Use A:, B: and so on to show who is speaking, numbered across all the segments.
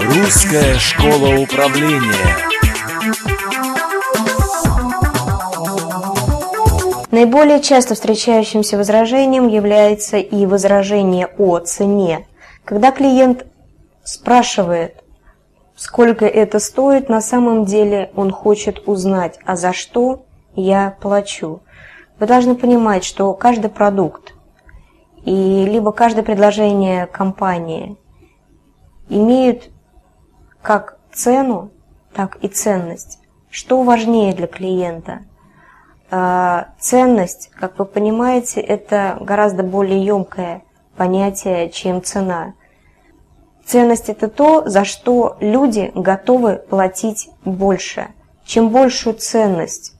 A: Русская школа управления.
B: Наиболее часто встречающимся возражением является и возражение о цене. Когда клиент спрашивает, сколько это стоит, на самом деле он хочет узнать, а за что я плачу. Вы должны понимать, что каждый продукт и либо каждое предложение компании имеют как цену, так и ценность. Что важнее для клиента? А, ценность, как вы понимаете, это гораздо более емкое понятие, чем цена. Ценность – это то, за что люди готовы платить больше. Чем большую ценность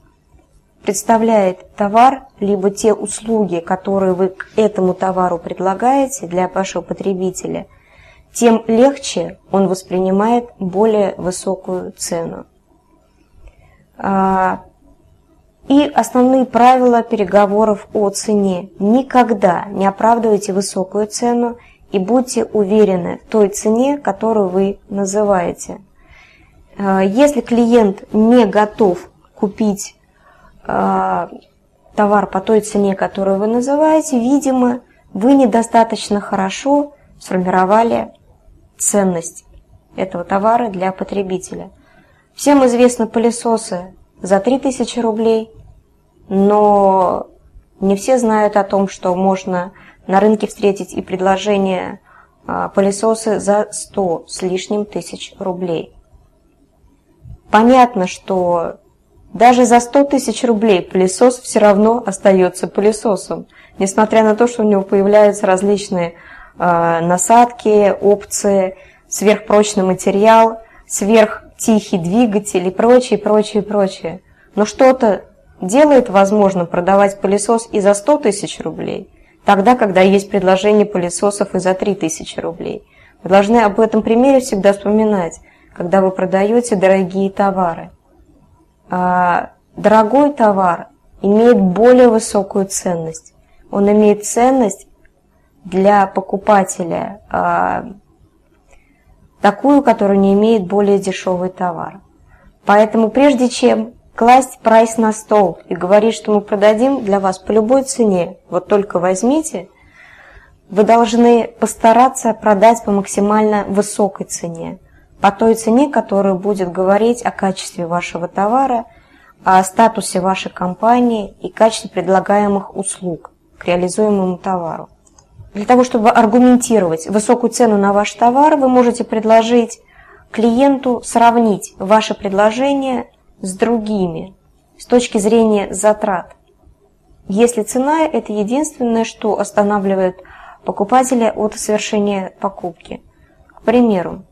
B: представляет товар, либо те услуги, которые вы к этому товару предлагаете для вашего потребителя, тем легче он воспринимает более высокую цену. А, и основные правила переговоров о цене. Никогда не оправдывайте высокую цену и будьте уверены в той цене, которую вы называете. А, если клиент не готов купить товар по той цене, которую вы называете, видимо, вы недостаточно хорошо сформировали ценность этого товара для потребителя. Всем известны пылесосы за 3000 рублей, но не все знают о том, что можно на рынке встретить и предложение а, пылесосы за 100 с лишним тысяч рублей. Понятно, что даже за 100 тысяч рублей пылесос все равно остается пылесосом, несмотря на то, что у него появляются различные э, насадки, опции, сверхпрочный материал, сверхтихий двигатель и прочее, прочее, прочее. Но что-то делает возможным продавать пылесос и за 100 тысяч рублей, тогда, когда есть предложение пылесосов и за 3 тысячи рублей. Вы должны об этом примере всегда вспоминать, когда вы продаете дорогие товары. А, дорогой товар имеет более высокую ценность. Он имеет ценность для покупателя а, такую, которую не имеет более дешевый товар. Поэтому прежде чем класть прайс на стол и говорить, что мы продадим для вас по любой цене, вот только возьмите, вы должны постараться продать по максимально высокой цене по той цене, которая будет говорить о качестве вашего товара, о статусе вашей компании и качестве предлагаемых услуг к реализуемому товару. Для того, чтобы аргументировать высокую цену на ваш товар, вы можете предложить клиенту сравнить ваше предложение с другими с точки зрения затрат. Если цена – это единственное, что останавливает покупателя от совершения покупки. К примеру,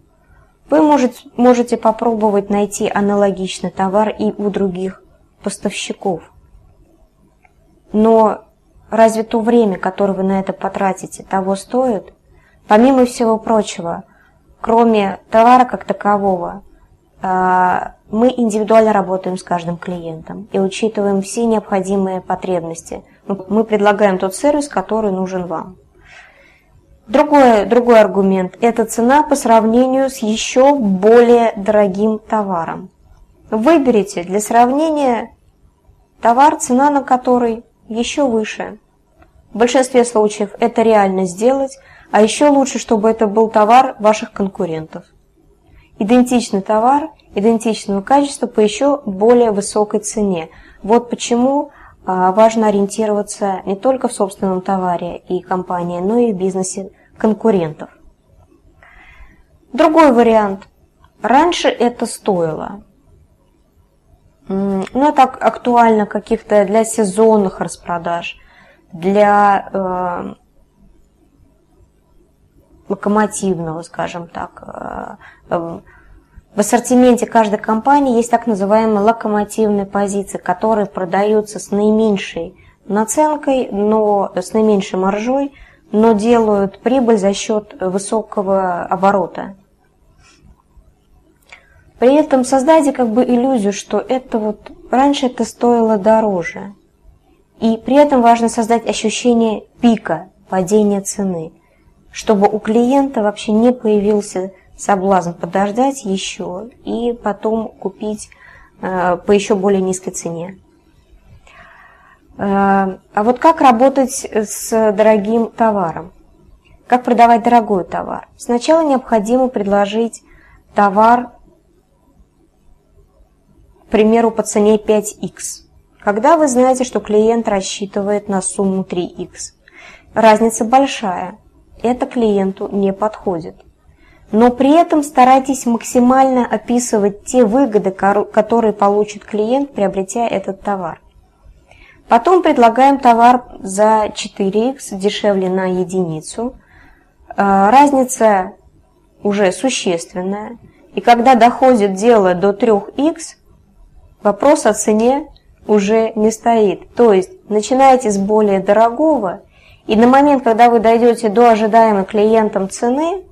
B: вы можете, можете попробовать найти аналогичный товар и у других поставщиков. Но разве то время, которое вы на это потратите, того стоит? Помимо всего прочего, кроме товара как такового, а, мы индивидуально работаем с каждым клиентом и учитываем все необходимые потребности. Мы предлагаем тот сервис, который нужен вам. Другой, другой аргумент – это цена по сравнению с еще более дорогим товаром. Выберите для сравнения товар, цена на который еще выше. В большинстве случаев это реально сделать, а еще лучше, чтобы это был товар ваших конкурентов. Идентичный товар, идентичного качества по еще более высокой цене. Вот почему а, важно ориентироваться не только в собственном товаре и компании, но и в бизнесе конкурентов. Другой вариант. Раньше это стоило. Ну, это актуально каких-то для сезонных распродаж, для э, локомотивного, скажем так. Э, э, в ассортименте каждой компании есть так называемые локомотивные позиции, которые продаются с наименьшей наценкой, но с наименьшей маржой, но делают прибыль за счет высокого оборота. При этом создайте как бы иллюзию, что это вот раньше это стоило дороже. И при этом важно создать ощущение пика, падения цены. чтобы у клиента вообще не появился соблазн подождать еще и потом купить э, по еще более низкой цене. Э, а вот как работать с дорогим товаром? Как продавать дорогой товар? Сначала необходимо предложить товар, к примеру, по цене 5х. Когда вы знаете, что клиент рассчитывает на сумму 3х, разница большая, это клиенту не подходит. Но при этом старайтесь максимально описывать те выгоды, которые получит клиент, приобретя этот товар. Потом предлагаем товар за 4х, дешевле на единицу. А, разница уже существенная. И когда доходит дело до 3х, вопрос о цене уже не стоит. То есть начинаете с более дорогого, и на момент, когда вы дойдете до ожидаемой клиентом цены,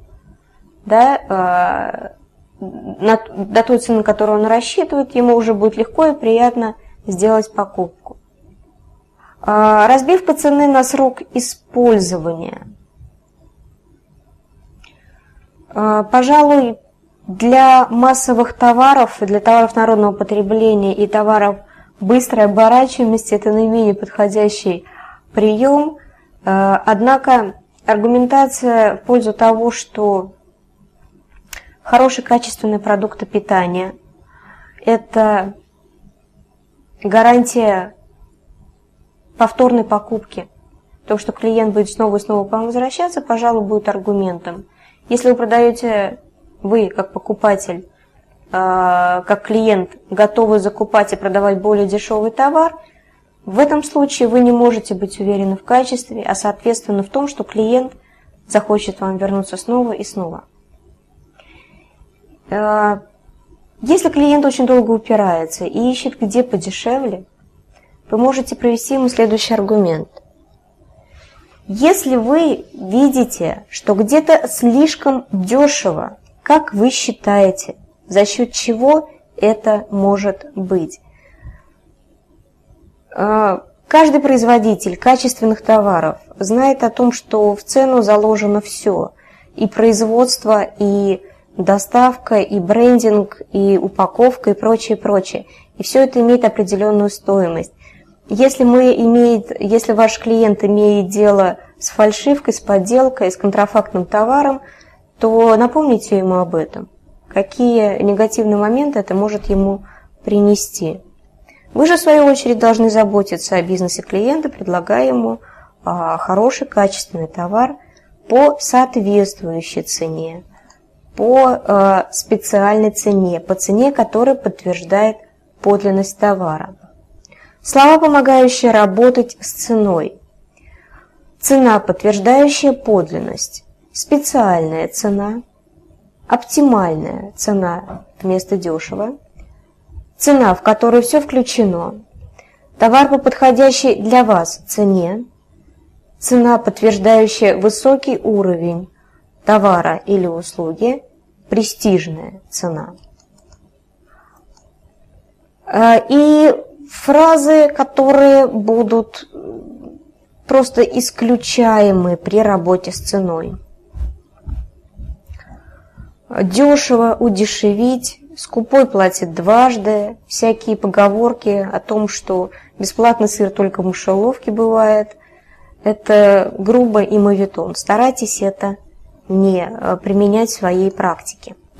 B: да, а, на, до той цены, которую он рассчитывает, ему уже будет легко и приятно сделать покупку. А, разбивка цены на срок использования. А, пожалуй, для массовых товаров, для товаров народного потребления и товаров быстрой оборачиваемости это наименее подходящий прием. А, однако аргументация в пользу того, что хорошие качественные продукты питания – это гарантия повторной покупки. То, что клиент будет снова и снова к вам возвращаться, пожалуй, будет аргументом. Если вы продаете, вы как покупатель, а, как клиент, готовы закупать и продавать более дешевый товар, в этом случае вы не можете быть уверены в качестве, а соответственно в том, что клиент захочет вам вернуться снова и снова. А, если клиент очень долго упирается и ищет где подешевле, вы можете провести ему следующий аргумент. Если вы видите, что где-то слишком дешево, как вы считаете, за счет чего это может быть? А, каждый производитель качественных товаров знает о том, что в цену заложено все. И производство, и доставка, и брендинг, и упаковка, и прочее, прочее. И все это имеет определенную стоимость. Если, мы имеет, если ваш клиент имеет дело с фальшивкой, с подделкой, с контрафактным товаром, то напомните ему об этом. Какие негативные моменты это может ему принести. Вы же, в свою очередь, должны заботиться о бизнесе клиента, предлагая ему а, хороший, качественный товар по соответствующей цене, по а, специальной цене, по цене, которая подтверждает подлинность товара. Слова, помогающие работать с ценой. Цена, подтверждающая подлинность. Специальная цена. Оптимальная цена вместо дешево. Цена, в которой все включено. Товар по подходящей для вас цене. Цена, подтверждающая высокий уровень товара или услуги. Престижная цена. А, и фразы, которые будут просто исключаемы при работе с ценой. Дешево удешевить, скупой платит дважды, всякие поговорки о том, что бесплатный сыр только в мышеловке бывает, это грубо и моветон. Старайтесь это не э, применять в своей практике.